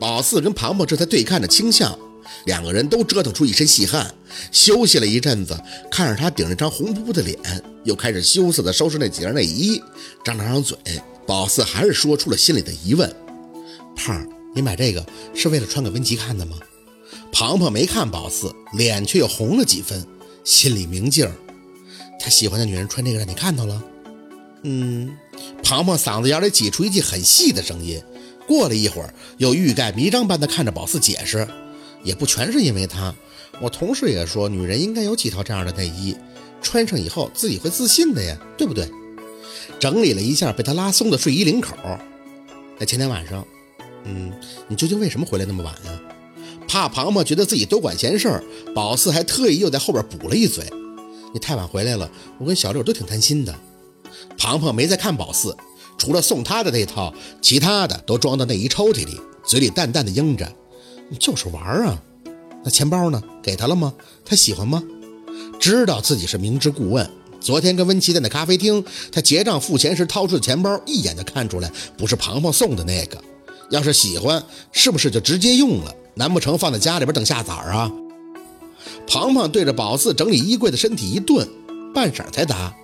宝四跟庞庞这才对看着倾向，两个人都折腾出一身细汗，休息了一阵子，看着他顶着张红扑扑的脸，又开始羞涩地收拾那几件内衣，张了张嘴，宝四还是说出了心里的疑问：“胖，你买这个是为了穿给温琪看的吗？”庞庞没看宝四，脸却又红了几分，心里明镜儿，他喜欢的女人穿这个让你看到了。嗯，庞庞嗓子眼里挤出一句很细的声音。过了一会儿，又欲盖弥彰般的看着宝四解释，也不全是因为他，我同事也说，女人应该有几套这样的内衣，穿上以后自己会自信的呀，对不对？整理了一下被他拉松的睡衣领口。那前天晚上，嗯，你究竟为什么回来那么晚呀？怕庞庞觉得自己多管闲事儿，宝四还特意又在后边补了一嘴：“你太晚回来了，我跟小六都挺担心的。”庞庞没再看宝四，除了送他的那套，其他的都装到内衣抽屉里，嘴里淡淡的应着：“就是玩啊。”那钱包呢？给他了吗？他喜欢吗？知道自己是明知故问。昨天跟温琪在那咖啡厅，他结账付钱时掏出的钱包，一眼就看出来不是庞庞送的那个。要是喜欢，是不是就直接用了？难不成放在家里边等下崽儿啊？庞庞对着宝四整理衣柜的身体一顿，半晌才答：“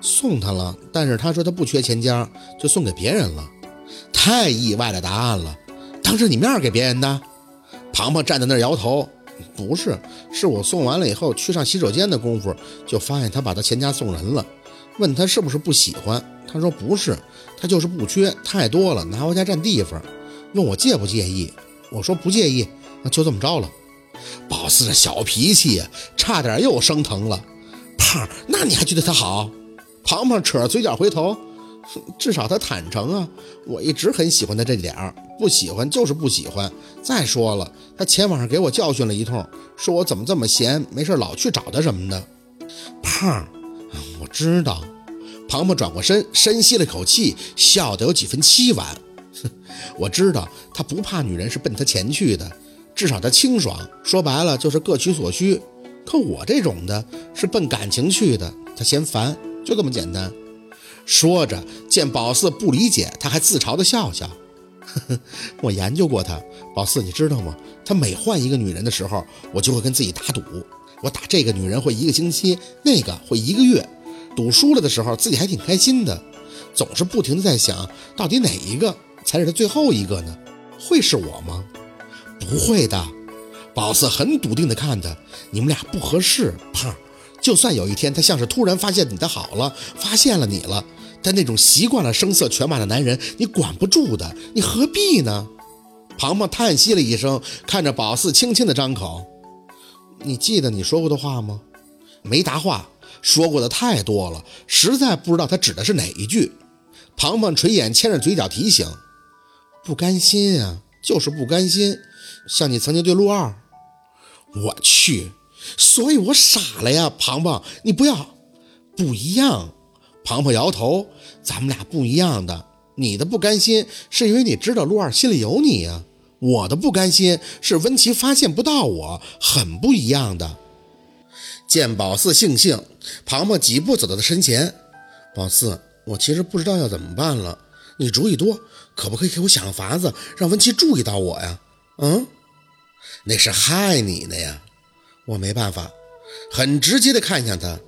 送他了，但是他说他不缺钱家，就送给别人了。”太意外的答案了，当着你面给别人的？庞庞站在那儿摇头：“不是，是我送完了以后去上洗手间的功夫，就发现他把他钱家送人了。问他是不是不喜欢，他说不是，他就是不缺，太多了，拿回家占地方。问我介不介意。”我说不介意，那就这么着了。宝四这小脾气差点又升腾了。胖，那你还觉得他好？庞庞扯着嘴角回头，至少他坦诚啊。我一直很喜欢他这点儿，不喜欢就是不喜欢。再说了，他前晚上给我教训了一通，说我怎么这么闲，没事老去找他什么的。胖，我知道。庞庞转过身，深吸了口气，笑得有几分凄婉。我知道他不怕女人是奔他钱去的，至少他清爽。说白了就是各取所需。可我这种的是奔感情去的，他嫌烦，就这么简单。说着，见宝四不理解，他还自嘲的笑笑。我研究过他，宝四你知道吗？他每换一个女人的时候，我就会跟自己打赌，我打这个女人会一个星期，那个会一个月。赌输了的时候，自己还挺开心的，总是不停的在想到底哪一个。才是他最后一个呢，会是我吗？不会的，宝四很笃定地看他，你们俩不合适。胖，就算有一天他像是突然发现你的好了，发现了你了，但那种习惯了声色犬马的男人，你管不住的，你何必呢？庞庞叹息了一声，看着宝四，轻轻的张口：“你记得你说过的话吗？”没答话，说过的太多了，实在不知道他指的是哪一句。庞庞垂眼，牵着嘴角提醒。不甘心啊，就是不甘心，像你曾经对陆二，我去，所以我傻了呀，庞庞，你不要，不一样。庞庞摇头，咱们俩不一样的，你的不甘心是因为你知道陆二心里有你呀，我的不甘心是温琪发现不到我，很不一样的。见宝四悻悻，庞庞几步走到他身前，宝四，我其实不知道要怎么办了。你主意多，可不可以给我想个法子，让温琪注意到我呀？嗯，那是害你的呀，我没办法，很直接的看向他，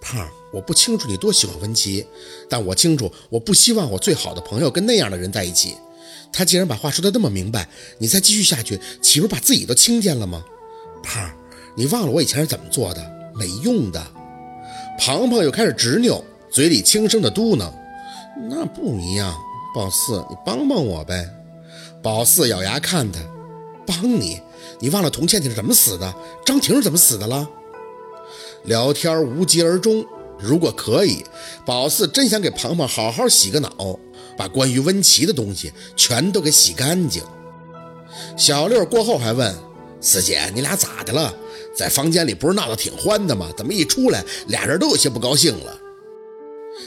胖，我不清楚你多喜欢文琪，但我清楚，我不希望我最好的朋友跟那样的人在一起。他既然把话说的那么明白，你再继续下去，岂不是把自己都轻贱了吗？胖，你忘了我以前是怎么做的？没用的。庞庞又开始执拗，嘴里轻声的嘟囔，那不一样。宝四，你帮帮我呗！宝四咬牙看他，帮你？你忘了童倩倩是怎么死的？张婷是怎么死的了？聊天无疾而终。如果可以，宝四真想给庞庞好好洗个脑，把关于温琪的东西全都给洗干净。小六过后还问四姐：“你俩咋的了？在房间里不是闹得挺欢的吗？怎么一出来，俩人都有些不高兴了？”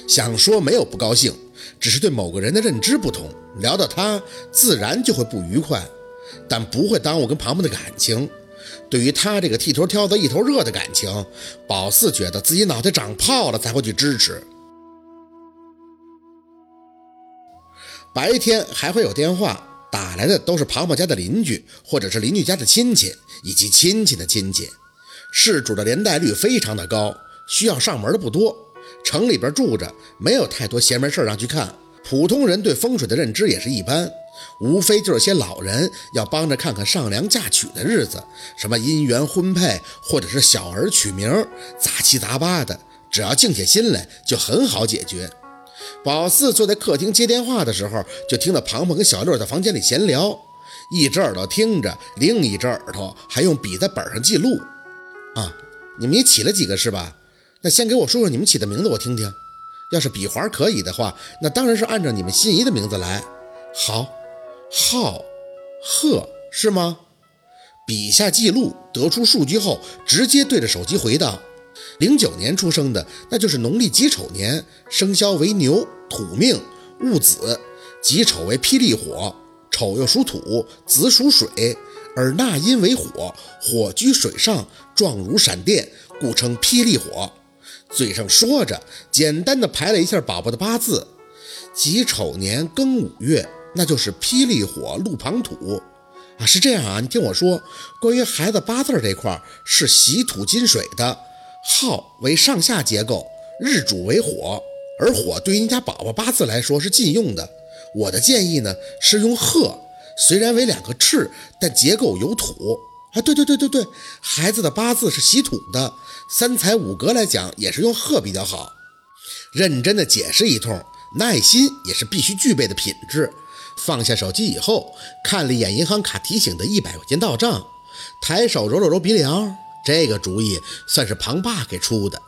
想说没有不高兴。只是对某个人的认知不同，聊到他自然就会不愉快，但不会耽误跟庞庞的感情。对于他这个剃头挑子一头热的感情，宝四觉得自己脑袋长泡了才会去支持。白天还会有电话，打来的都是庞庞家的邻居，或者是邻居家的亲戚，以及亲戚的亲戚。事主的连带率非常的高，需要上门的不多。城里边住着，没有太多闲门事让去看。普通人对风水的认知也是一般，无非就是些老人要帮着看看上梁嫁娶的日子，什么姻缘婚配，或者是小儿取名，杂七杂八的，只要静下心来，就很好解决。宝四坐在客厅接电话的时候，就听到庞庞跟小六在房间里闲聊，一只耳朵听着，另一只耳朵还用笔在本上记录。啊，你们也起了几个是吧？那先给我说说你们起的名字，我听听。要是笔划可以的话，那当然是按照你们心仪的名字来。好，浩、贺是吗？笔下记录得出数据后，直接对着手机回道：零九年出生的，那就是农历己丑年，生肖为牛，土命，戊子。己丑为霹雳火，丑又属土，子属水，而纳音为火，火居水上，状如闪电，故称霹雳火。嘴上说着，简单的排了一下宝宝的八字：己丑年庚午月，那就是霹雳火路旁土啊。是这样啊，你听我说，关于孩子八字这块是喜土金水的，号为上下结构，日主为火，而火对于你家宝宝八字来说是禁用的。我的建议呢是用鹤，虽然为两个翅，但结构有土。啊，对对对对对，孩子的八字是喜土的，三才五格来讲也是用鹤比较好。认真的解释一通，耐心也是必须具备的品质。放下手机以后，看了一眼银行卡提醒的一百块钱到账，抬手揉了揉鼻梁，这个主意算是庞爸给出的。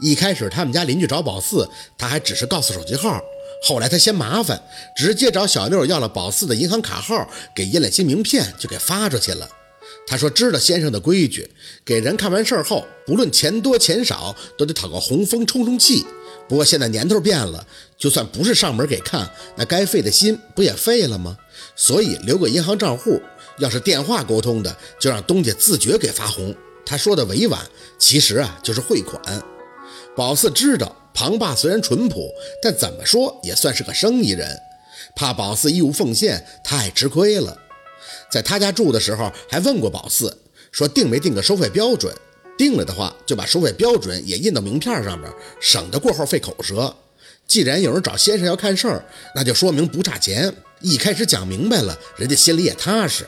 一开始他们家邻居找宝四，他还只是告诉手机号，后来他嫌麻烦，直接找小六要了宝四的银行卡号，给印了些名片，就给发出去了。他说：“知道先生的规矩，给人看完事儿后，不论钱多钱少，都得讨个红封充充气。不过现在年头变了，就算不是上门给看，那该费的心不也费了吗？所以留个银行账户，要是电话沟通的，就让东家自觉给发红。”他说的委婉，其实啊就是汇款。宝四知道庞爸虽然淳朴，但怎么说也算是个生意人，怕宝四义务奉献，太吃亏了。在他家住的时候，还问过宝四，说定没定个收费标准，定了的话，就把收费标准也印到名片上面，省得过后费口舌。既然有人找先生要看事儿，那就说明不差钱。一开始讲明白了，人家心里也踏实。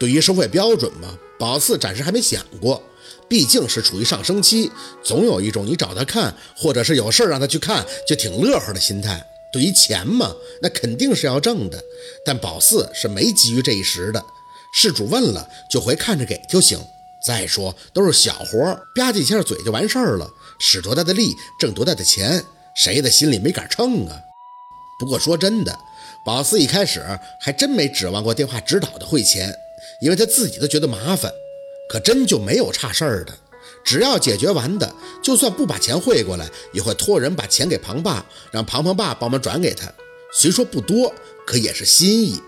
对于收费标准嘛，宝四暂时还没想过，毕竟是处于上升期，总有一种你找他看，或者是有事儿让他去看，就挺乐呵的心态。对于钱嘛，那肯定是要挣的，但宝四是没急于这一时的。事主问了，就回看着给就行。再说都是小活，吧唧一下嘴就完事儿了，使多大的力挣多大的钱，谁的心里没杆秤啊？不过说真的，宝四一开始还真没指望过电话指导的汇钱，因为他自己都觉得麻烦。可真就没有差事儿的。只要解决完的，就算不把钱汇过来，也会托人把钱给庞爸，让庞庞爸帮忙转给他。虽说不多，可也是心意。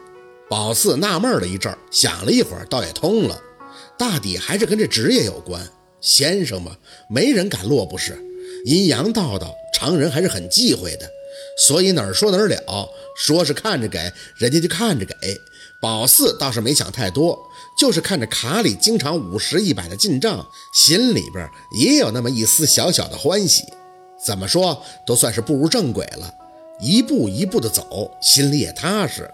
宝四纳闷了一阵，想了一会儿，倒也通了。大抵还是跟这职业有关。先生嘛，没人敢落不是。阴阳道道，常人还是很忌讳的。所以哪儿说哪儿了，说是看着给，人家就看着给。宝四倒是没想太多。就是看着卡里经常五十一百的进账，心里边也有那么一丝小小的欢喜。怎么说都算是步入正轨了，一步一步的走，心里也踏实。